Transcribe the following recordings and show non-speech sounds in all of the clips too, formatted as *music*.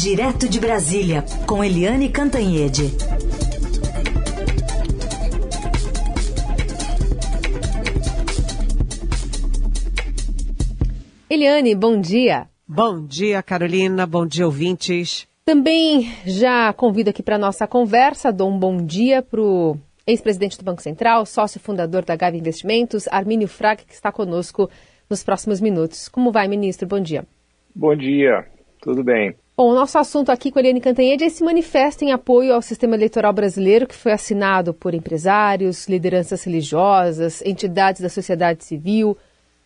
Direto de Brasília, com Eliane Cantanhede. Eliane, bom dia. Bom dia, Carolina. Bom dia, ouvintes. Também já convido aqui para a nossa conversa, dou um bom dia para o ex-presidente do Banco Central, sócio fundador da Gávea Investimentos, Armínio Fraga, que está conosco nos próximos minutos. Como vai, ministro? Bom dia. Bom dia, tudo bem. Bom, o nosso assunto aqui com a Eliane Cantanhede é esse manifesto em apoio ao sistema eleitoral brasileiro que foi assinado por empresários, lideranças religiosas, entidades da sociedade civil,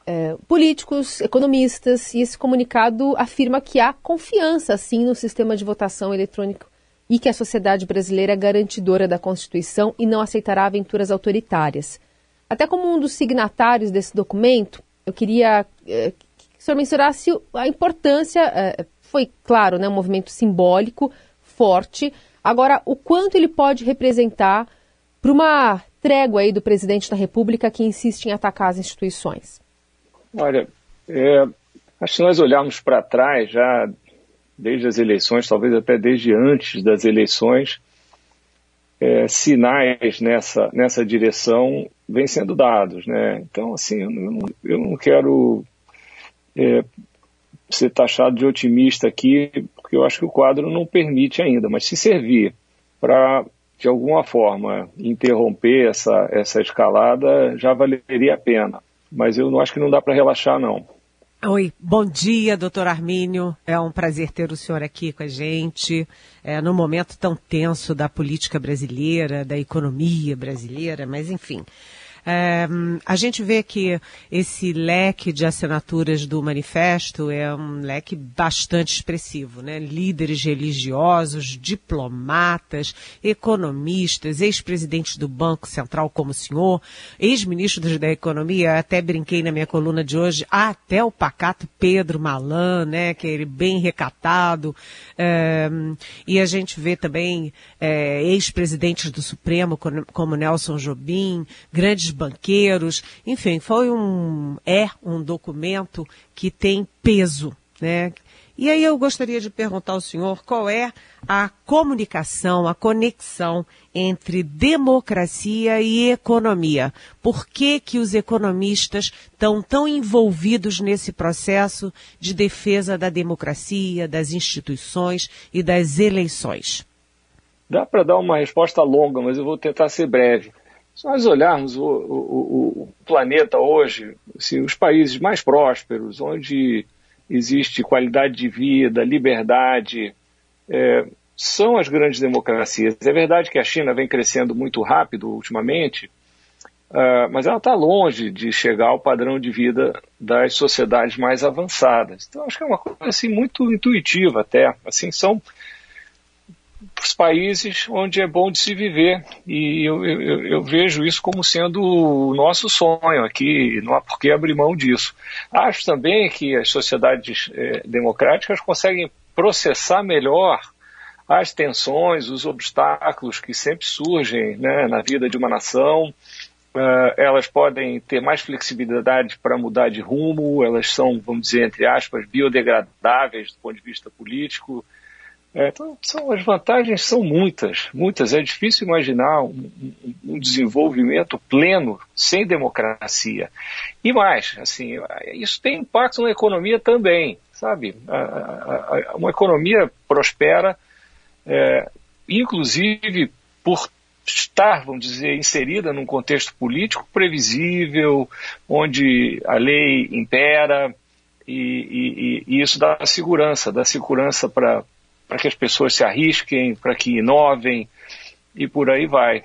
é, políticos, economistas, e esse comunicado afirma que há confiança, sim, no sistema de votação eletrônico e que a sociedade brasileira é garantidora da Constituição e não aceitará aventuras autoritárias. Até como um dos signatários desse documento, eu queria é, que o senhor mensurasse a importância, é, foi claro, né, um movimento simbólico, forte, agora o quanto ele pode representar para uma trégua aí do presidente da República que insiste em atacar as instituições. Olha, é, acho que se nós olharmos para trás, já desde as eleições, talvez até desde antes das eleições, é, sinais nessa, nessa direção vêm sendo dados. Né? Então, assim, eu não, eu não quero é, ser taxado de otimista aqui, porque eu acho que o quadro não permite ainda, mas se servir para, de alguma forma, interromper essa, essa escalada, já valeria a pena mas eu não acho que não dá para relaxar, não. Oi, bom dia, doutor Armínio. É um prazer ter o senhor aqui com a gente, é, no momento tão tenso da política brasileira, da economia brasileira, mas enfim. É, a gente vê que esse leque de assinaturas do manifesto é um leque bastante expressivo, né? Líderes religiosos, diplomatas, economistas, ex-presidentes do Banco Central como o senhor, ex-ministros da Economia, até brinquei na minha coluna de hoje, até o pacato Pedro Malan, né? Que é ele bem recatado. É, e a gente vê também é, ex-presidentes do Supremo, como Nelson Jobim, grandes banqueiros, enfim, foi um, é um documento que tem peso, né? E aí eu gostaria de perguntar ao senhor qual é a comunicação, a conexão entre democracia e economia. Por que, que os economistas estão tão envolvidos nesse processo de defesa da democracia, das instituições e das eleições? Dá para dar uma resposta longa, mas eu vou tentar ser breve. Se nós olharmos o, o, o planeta hoje, assim, os países mais prósperos, onde existe qualidade de vida, liberdade, é, são as grandes democracias. É verdade que a China vem crescendo muito rápido ultimamente, uh, mas ela está longe de chegar ao padrão de vida das sociedades mais avançadas. Então, acho que é uma coisa assim, muito intuitiva até. Assim, são os países onde é bom de se viver. E eu, eu, eu, vejo isso como sendo o nosso sonho aqui, não há por que abrir mão disso. Acho também que as sociedades é, democráticas conseguem processar melhor as tensões, os obstáculos que sempre surgem né, na vida de uma nação. Uh, elas podem ter mais flexibilidade para mudar de rumo, elas são, vamos dizer, entre aspas, biodegradáveis do ponto de vista político, é, então, são, as vantagens são muitas, muitas. É difícil imaginar um, um, desenvolvimento pleno sem democracia. E mais, assim, isso tem impacto na economia também, sabe? A, a, a, uma economia prospera, é, inclusive por estar, vamos dizer, inserida num contexto político previsível, onde a lei impera, e, e, e isso dá segurança, dá segurança para para que as pessoas se arrisquem, para que inovem e por aí vai.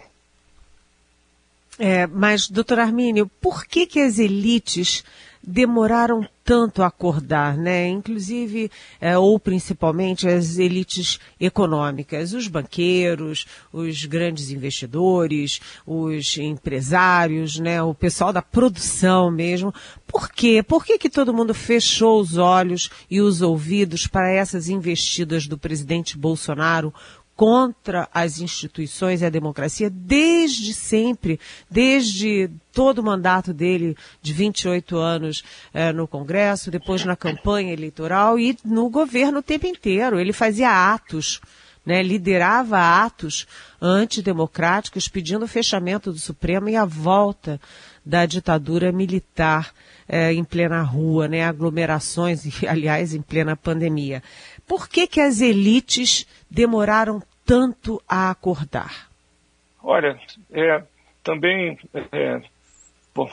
É, mas, doutor Armínio, por que, que as elites demoraram tanto a acordar, né? Inclusive, é, ou principalmente as elites econômicas, os banqueiros, os grandes investidores, os empresários, né? O pessoal da produção mesmo. Por quê? Por que, que todo mundo fechou os olhos e os ouvidos para essas investidas do presidente Bolsonaro contra as instituições e a democracia desde sempre, desde todo o mandato dele de 28 anos eh, no Congresso, depois na campanha eleitoral e no governo o tempo inteiro. Ele fazia atos, né, liderava atos antidemocráticos pedindo o fechamento do Supremo e a volta da ditadura militar eh, em plena rua, né, aglomerações, *laughs* aliás, em plena pandemia. Por que, que as elites demoraram tanto a acordar? Olha, é, também é, bom,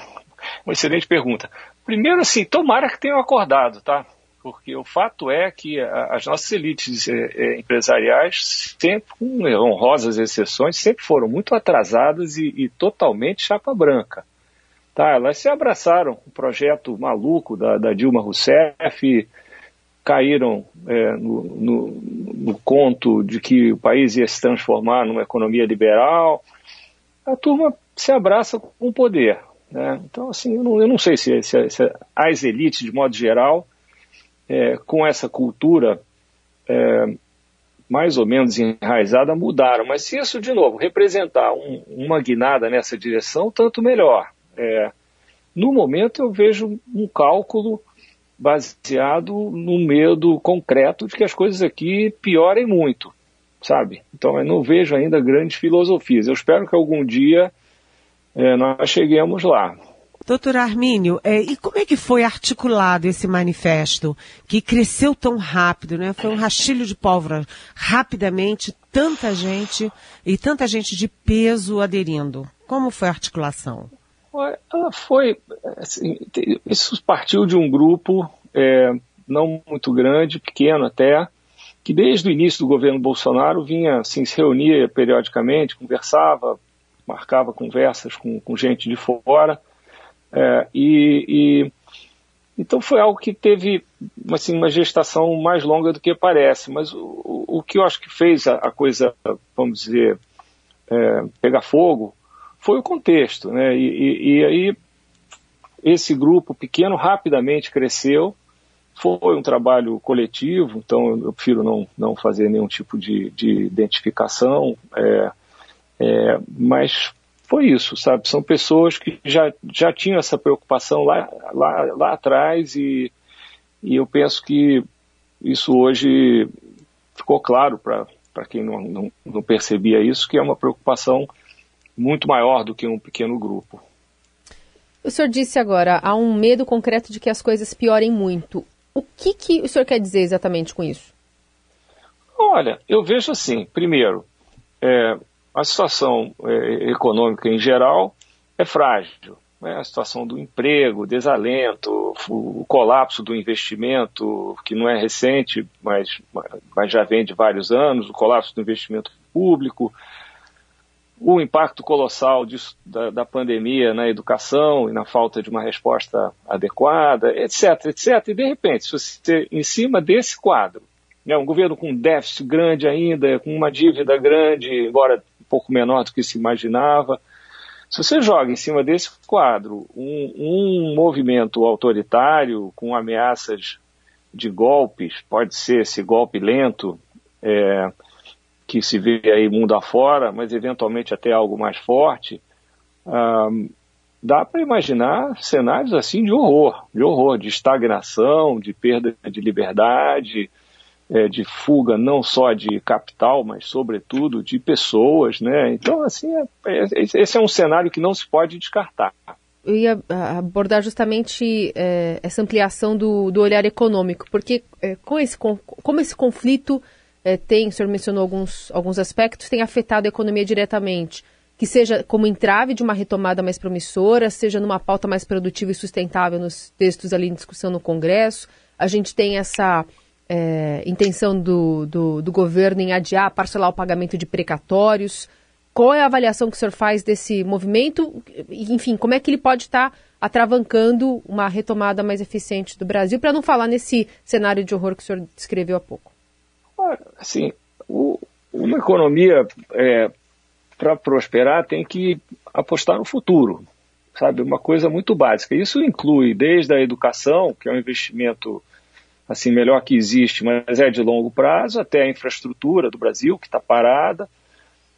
uma excelente pergunta. Primeiro, assim, tomara que tenham acordado, tá? Porque o fato é que as nossas elites é, é, empresariais, sempre com honrosas exceções, sempre foram muito atrasadas e, e totalmente chapa branca. Tá, elas se abraçaram o projeto maluco da, da Dilma Rousseff, caíram é, no, no, no, conto de que o país ia se transformar numa economia liberal. A turma se abraça com o poder. Né? Então, assim, eu não, eu não sei se, se, se, as elites, de modo geral, é, com essa cultura é, mais ou menos enraizada, mudaram. Mas se isso, de novo, representar um, uma guinada nessa direção, tanto melhor. É, no momento, eu vejo um cálculo baseado no medo concreto de que as coisas aqui piorem muito, sabe? Então eu não vejo ainda grandes filosofias. Eu espero que algum dia é, nós cheguemos lá. Doutor Armínio, é, e como é que foi articulado esse manifesto que cresceu tão rápido, né? Foi um rastilho de pólvora, rapidamente, tanta gente e tanta gente de peso aderindo. Como foi a articulação? Ela foi, assim, isso partiu de um grupo é, não muito grande, pequeno até, que desde o início do governo Bolsonaro vinha, assim, se reunia periodicamente, conversava, marcava conversas com, com gente de fora, é, e, e, então foi algo que teve assim, uma gestação mais longa do que parece, mas o, o que eu acho que fez a, a coisa, vamos dizer, é, pegar fogo foi o contexto, né? E, e, e, aí esse grupo pequeno rapidamente cresceu. Foi um trabalho coletivo, então eu prefiro não, não fazer nenhum tipo de, de identificação, é, é, mas foi isso, sabe? São pessoas que já, já tinham essa preocupação lá, lá, lá atrás e, e eu penso que isso hoje ficou claro para quem não, não, não percebia isso, que é uma preocupação muito maior do que um pequeno grupo. O senhor disse agora, há um medo concreto de que as coisas piorem muito. O que, que o senhor quer dizer exatamente com isso? Olha, eu vejo assim, primeiro, é, a situação é, econômica em geral é frágil. Né? A situação do emprego, desalento, o colapso do investimento, que não é recente, mas, mas já vem de vários anos, o colapso do investimento público, o impacto colossal disso, da, da, pandemia na educação e na falta de uma resposta adequada, etc, etc. E de repente, se você, em cima desse quadro, né, um governo com um déficit grande ainda, com uma dívida grande, embora um pouco menor do que se imaginava, se você joga em cima desse quadro um, um movimento autoritário com ameaças de golpes, pode ser esse golpe lento, é, que se vê aí mundo afora, mas eventualmente até algo mais forte, dá para imaginar cenários assim de horror, de horror, de estagnação, de perda de liberdade, é, de fuga não só de capital, mas sobretudo de pessoas, né? Então, assim, é, é, esse é um cenário que não se pode descartar. Eu ia ah, abordar justamente é, essa ampliação do, do olhar econômico, porque é, com esse, com, como esse conflito é, tem, o senhor mencionou alguns, alguns aspectos, tem afetado a economia diretamente, que seja como entrave de uma retomada mais promissora, seja numa pauta mais produtiva e sustentável nos textos ali em discussão no Congresso. A gente tem essa é, intenção do, do, do, governo em adiar, parcelar o pagamento de precatórios. Qual é a avaliação que o senhor faz desse movimento? Enfim, como é que ele pode estar atravancando uma retomada mais eficiente do Brasil, para não falar nesse cenário de horror que o senhor descreveu há pouco? Assim, o, uma economia, é, para prosperar, tem que apostar no futuro, sabe? Uma coisa muito básica. Isso inclui desde a educação, que é um investimento assim melhor que existe, mas é de longo prazo, até a infraestrutura do Brasil, que está parada,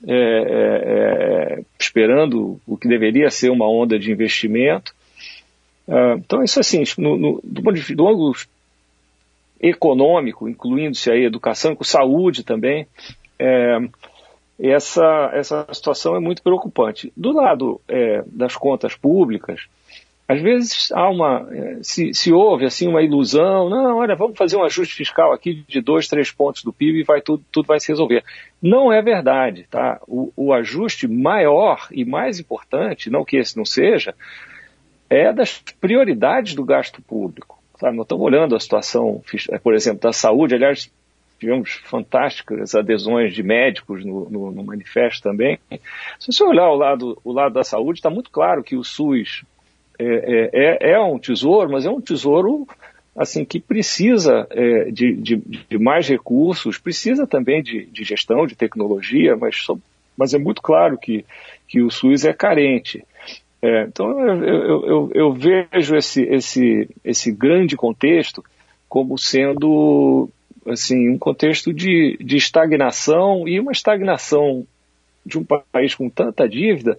é, é, é, esperando o que deveria ser uma onda de investimento. Ah, então, isso assim, no, no, do ponto de do ângulo econômico, incluindo-se aí educação, com saúde também, é, essa, essa situação é muito preocupante. Do lado é, das contas públicas, às vezes há uma, é, se, se houve assim uma ilusão, não, olha, vamos fazer um ajuste fiscal aqui de dois, três pontos do PIB e vai tudo, tudo vai se resolver. Não é verdade, tá? O, o ajuste maior e mais importante, não que esse não seja, é das prioridades do gasto público. Sabe? Nós estamos olhando a situação, por exemplo, da saúde, aliás, tivemos fantásticas adesões de médicos no, no, no manifesto também. Se você olhar o lado, o lado da saúde, está muito claro que o SUS é, é, é, é, um tesouro, mas é um tesouro assim que precisa é, de, de, de, mais recursos, precisa também de, de gestão, de tecnologia, mas, mas, é muito claro que, que o SUS é carente. É, então eu, eu, eu, vejo esse, esse, esse grande contexto como sendo assim, um contexto de, de estagnação e uma estagnação de um país com tanta dívida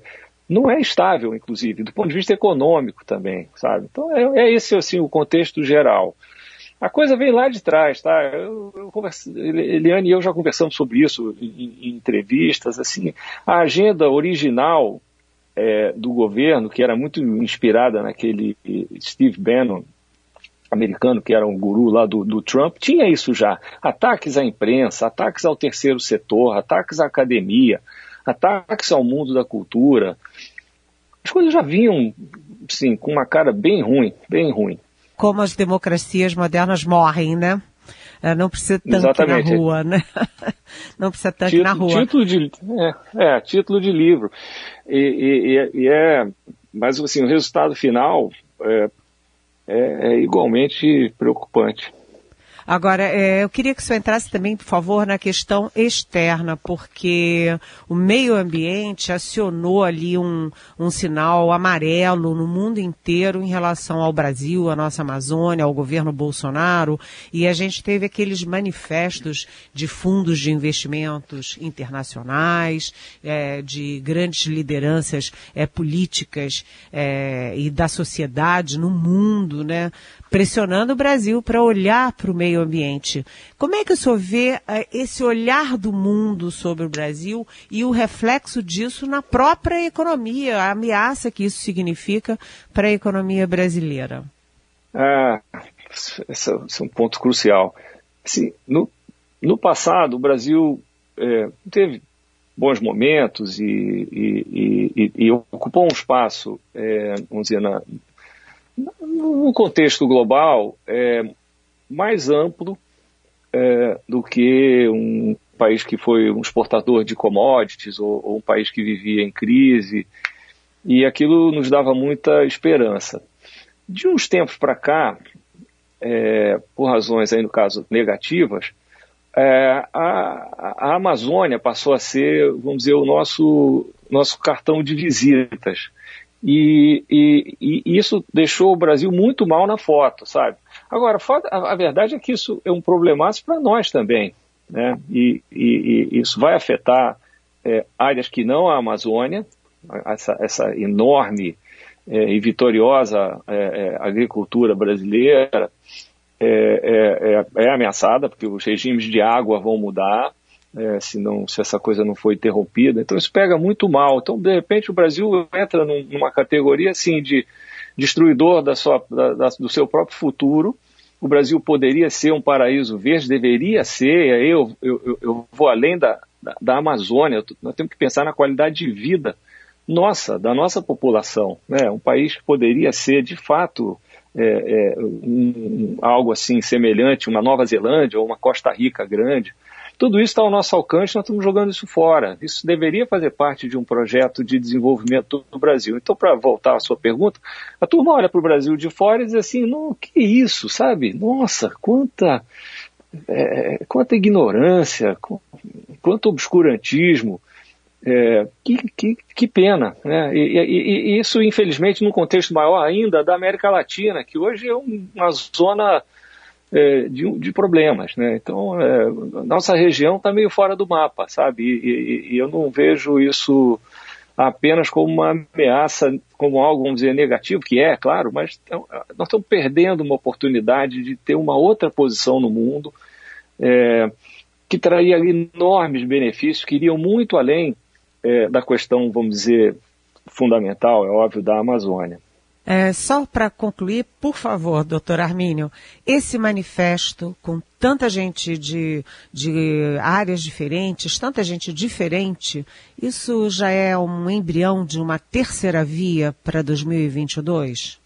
não é estável, inclusive, do ponto de vista econômico também, sabe? Então é, é esse assim o contexto geral. A coisa vem lá de trás, tá? Eu, eu converse, Eliane e eu já conversamos sobre isso em, em entrevistas. Assim, a agenda original é, do governo, que era muito inspirada naquele Steve Bannon, americano, que era um guru lá do, do, Trump, tinha isso já. Ataques à imprensa, ataques ao terceiro setor, ataques à academia, ataques ao mundo da cultura. As coisas já vinham, sim, com uma cara bem ruim, bem ruim. Como as democracias modernas morrem, né? É, não precisa tanque Exatamente. na rua, né? *laughs* Não precisa tanque título, na rua. Título de, é, é título de livro. E, e, e, é, mas assim, o resultado final é, é, é igualmente preocupante. Agora, é, eu queria que o senhor entrasse também, por favor, na questão externa, porque o meio ambiente acionou ali um, um sinal amarelo no mundo inteiro em relação ao Brasil, à nossa Amazônia, ao governo Bolsonaro, e a gente teve aqueles manifestos de fundos de investimentos internacionais, é, de grandes lideranças é, políticas é, e da sociedade no mundo, né, pressionando o Brasil para olhar para o meio ambiente. Como é que o senhor vê uh, esse olhar do mundo sobre o Brasil e o reflexo disso na própria economia, a ameaça que isso significa para a economia brasileira? Ah, esse é um ponto crucial. Assim, no, no passado, o Brasil é, teve bons momentos e, e, e, e, ocupou um espaço, é, vamos dizer, na, num contexto global é, mais amplo é, do que um país que foi um exportador de commodities ou, ou um país que vivia em crise. E aquilo nos dava muita esperança. De uns tempos para cá, é, por razões aí no caso negativas, é, a, a, Amazônia passou a ser, vamos dizer, o nosso, nosso cartão de visitas. E, e, e, isso deixou o Brasil muito mal na foto, sabe? Agora, a, verdade é que isso é um problemaço para nós também, né? E, e, isso vai afetar é, áreas que não a Amazônia, essa, essa enorme é, e vitoriosa é, é agricultura brasileira é, é, é ameaçada, porque os regimes de água vão mudar, é, se, não, se essa coisa não foi interrompida. Então isso pega muito mal. Então, de repente, o Brasil entra num, numa categoria assim de destruidor da sua, da, da, do seu próprio futuro. O Brasil poderia ser um paraíso verde, deveria ser. Eu, eu, eu vou além da, da, da Amazônia, nós temos que pensar na qualidade de vida nossa, da nossa população. Né? Um país que poderia ser, de fato, é, é, um, algo assim semelhante, uma Nova Zelândia ou uma Costa Rica grande. Tudo isso está ao nosso alcance, nós estamos jogando isso fora. Isso deveria fazer parte de um projeto de desenvolvimento do Brasil. Então, para voltar à sua pergunta, a turma olha para o Brasil de fora e diz assim: não, que isso, sabe? Nossa, quanta, é, quanta ignorância, quanto obscurantismo. É, que, que, que, pena, né? E, e, e, isso, infelizmente, num contexto maior ainda da América Latina, que hoje é uma zona de, de, problemas. Né? Então, é, nossa região está meio fora do mapa, sabe? E, e, e, eu não vejo isso apenas como uma ameaça, como algo, vamos dizer, negativo, que é, claro, mas nós estamos perdendo uma oportunidade de ter uma outra posição no mundo é, que traria enormes benefícios, que iriam muito além é, da questão, vamos dizer, fundamental, é óbvio, da Amazônia. É, só para concluir, por favor, doutor Armínio, esse manifesto com tanta gente de, de áreas diferentes, tanta gente diferente, isso já é um embrião de uma terceira via para 2022?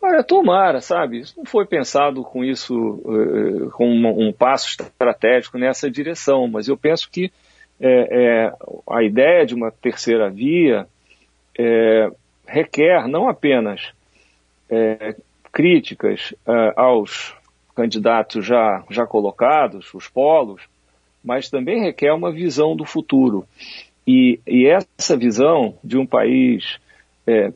Olha, tomara, sabe? Isso não foi pensado com isso, uh, com um, um, passo estratégico nessa direção, mas eu penso que é, é, a ideia de uma terceira via é, requer não apenas é, críticas uh, aos candidatos já, já colocados, os polos, mas também requer uma visão do futuro. E, e essa visão de um país é,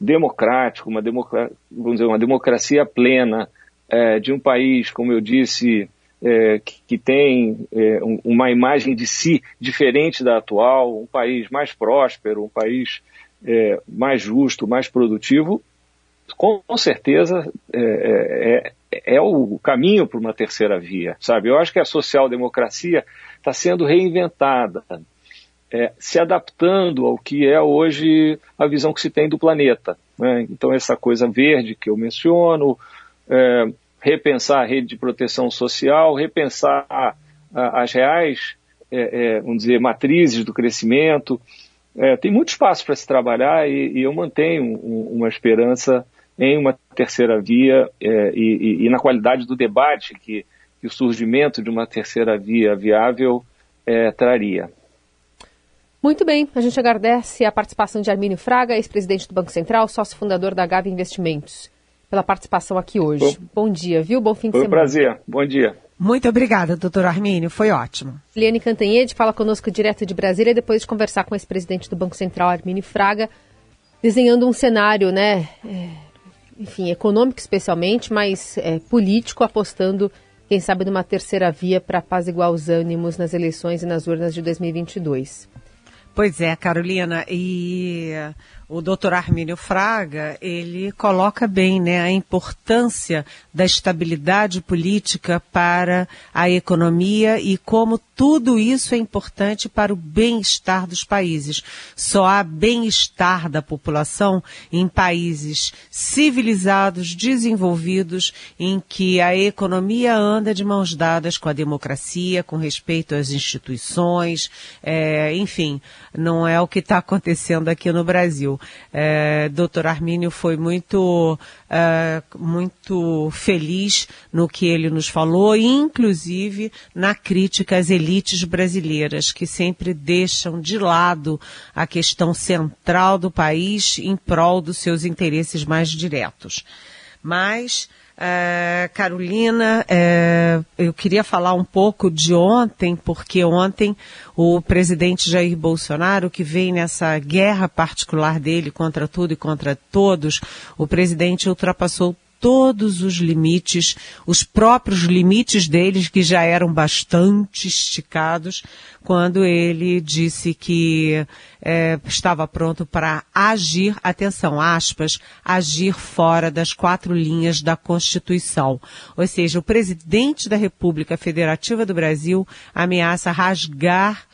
democrático, uma, democra vamos dizer, uma democracia plena, é, de um país, como eu disse, é, que, que, tem é, um, uma imagem de si diferente da atual, um país mais próspero, um país é, mais justo, mais produtivo, com certeza é, é, é, é o caminho para uma terceira via, sabe? Eu acho que a social-democracia está sendo reinventada, é, se adaptando ao que é hoje a visão que se tem do planeta. Né? Então, essa coisa verde que eu menciono, é, repensar a rede de proteção social, repensar a, a, as reais, é, é, vamos dizer, matrizes do crescimento. É, tem muito espaço para se trabalhar e, e eu mantenho um, uma esperança em uma terceira via é, e, e, e, na qualidade do debate que, que, o surgimento de uma terceira via viável é, traria. Muito bem, a gente agradece a participação de Armínio Fraga, ex-presidente do Banco Central, sócio fundador da Gave Investimentos, pela participação aqui hoje. Bom, Bom dia, viu? Bom fim de Foi semana. Foi um prazer. Bom dia. Muito obrigada, doutor Armínio, foi ótimo. Liane Cantanhede fala conosco direto de Brasília, depois de conversar com o ex-presidente do Banco Central, Armínio Fraga, desenhando um cenário, né, é, enfim, econômico especialmente, mas é, político, apostando, quem sabe, numa terceira via para apaziguar os ânimos nas eleições e nas urnas de 2022. Pois é, Carolina, e o doutor Armínio Fraga, ele coloca bem né, a importância da estabilidade política para a economia e como tudo isso é importante para o bem-estar dos países. Só há bem-estar da população em países civilizados, desenvolvidos, em que a economia anda de mãos dadas com a democracia, com respeito às instituições, é, enfim, não é o que está acontecendo aqui no Brasil. É, Dr. Armínio foi muito, é, muito feliz no que ele nos falou, inclusive na crítica às elites brasileiras, que sempre deixam de lado a questão central do país em prol dos seus interesses mais diretos. Mas Uh, Carolina, uh, eu queria falar um pouco de ontem, porque ontem o presidente Jair Bolsonaro, que vem nessa guerra particular dele contra tudo e contra todos, o presidente ultrapassou todos os limites, os próprios limites deles, que já eram bastante esticados, quando ele disse que é, estava pronto para agir, atenção, aspas, agir fora das quatro linhas da Constituição. Ou seja, o presidente da República Federativa do Brasil ameaça rasgar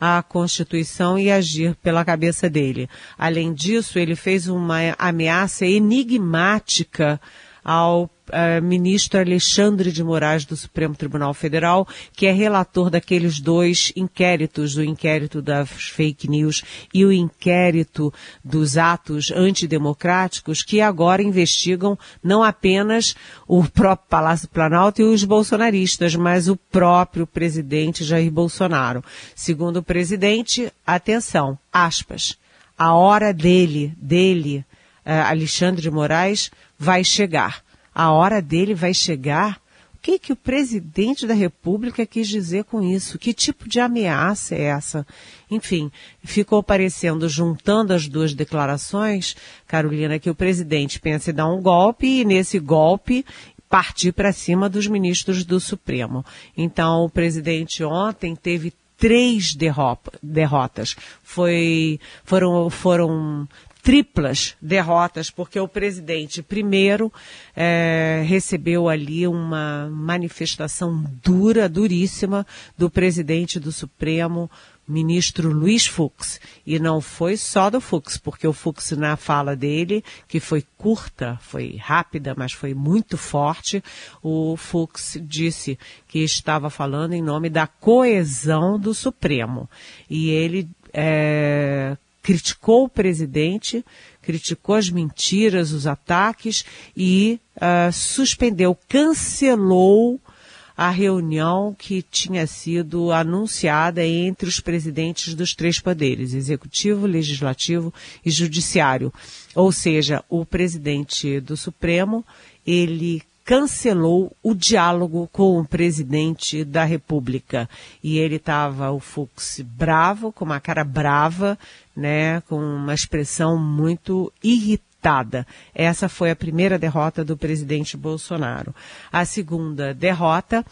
a Constituição e agir pela cabeça dele. Além disso, ele fez uma ameaça enigmática ao uh, ministro Alexandre de Moraes do Supremo Tribunal Federal, que é relator daqueles dois inquéritos, o inquérito das fake news e o inquérito dos atos antidemocráticos, que agora investigam não apenas o próprio Palácio Planalto e os bolsonaristas, mas o próprio presidente Jair Bolsonaro. Segundo o presidente, atenção, aspas, a hora dele, dele, uh, Alexandre de Moraes, vai chegar. A hora dele vai chegar. O que, que o presidente da República quis dizer com isso? Que tipo de ameaça é essa? Enfim, ficou parecendo, juntando as duas declarações, Carolina, que o presidente pensa em dar um golpe e nesse golpe partir para cima dos ministros do Supremo. Então, o presidente ontem teve três derrotas. Foi, foram, foram triplas derrotas, porque o presidente, primeiro, é, recebeu ali uma manifestação dura, duríssima, do presidente do Supremo, ministro Luiz Fux. E não foi só do Fux, porque o Fux, na fala dele, que foi curta, foi rápida, mas foi muito forte, o Fux disse que estava falando em nome da coesão do Supremo. E ele é, criticou o presidente, criticou as mentiras, os ataques e uh, suspendeu, cancelou a reunião que tinha sido anunciada entre os presidentes dos três poderes, executivo, legislativo e judiciário. Ou seja, o presidente do Supremo, ele cancelou o diálogo com o presidente da República. E ele estava, o Fux, bravo, com uma cara brava, né, com uma expressão muito irritada essa foi a primeira derrota do presidente Bolsonaro. A segunda derrota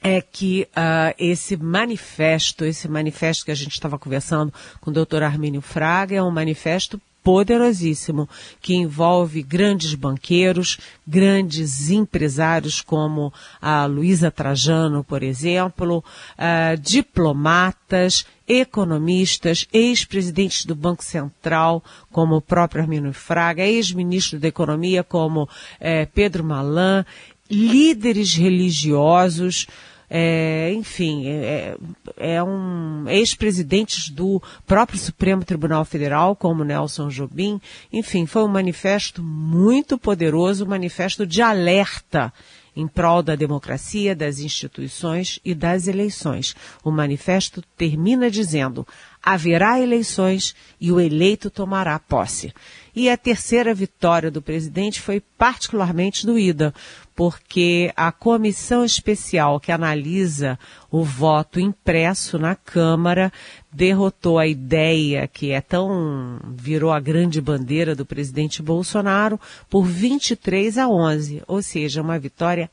é que uh, esse manifesto, esse manifesto que a gente estava conversando com o doutor Armínio Fraga, é um manifesto poderosíssimo que envolve grandes banqueiros, grandes empresários como a Luísa Trajano, por exemplo, uh, diplomatas, economistas, ex-presidentes do Banco Central, como o próprio Arminio Fraga, ex-ministro da Economia, como eh, Pedro Malan, líderes religiosos, é, enfim, é, é um ex-presidentes do próprio Supremo Tribunal Federal, como Nelson Jobim. Enfim, foi um manifesto muito poderoso, um manifesto de alerta em prol da democracia, das instituições e das eleições. O manifesto termina dizendo: haverá eleições e o eleito tomará posse. E a terceira vitória do presidente foi particularmente doída, porque a comissão especial que analisa o voto impresso na Câmara derrotou a ideia que é tão virou a grande bandeira do presidente Bolsonaro por 23 a 11, ou seja, uma vitória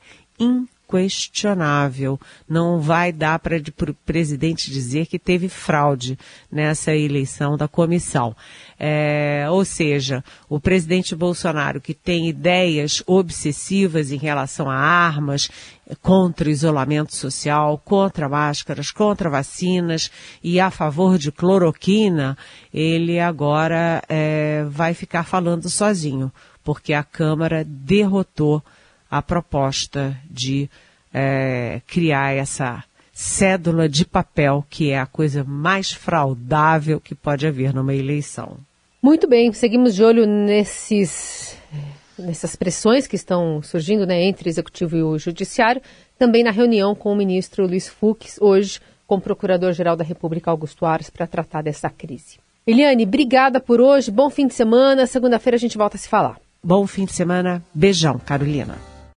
inquestionável. Não vai dar para o presidente dizer que teve fraude nessa eleição da comissão. É, ou seja, o presidente Bolsonaro, que tem ideias obsessivas em relação a armas, contra o isolamento social, contra máscaras, contra vacinas e a favor de cloroquina, ele agora é, vai ficar falando sozinho, porque a Câmara derrotou a proposta de é, criar essa cédula de papel, que é a coisa mais fraudável que pode haver numa eleição. Muito bem, seguimos de olho nesses, nessas pressões que estão surgindo né, entre o Executivo e o Judiciário, também na reunião com o ministro Luiz Fux, hoje com o Procurador-Geral da República, Augusto Aras, para tratar dessa crise. Eliane, obrigada por hoje, bom fim de semana, segunda-feira a gente volta a se falar. Bom fim de semana, beijão, Carolina.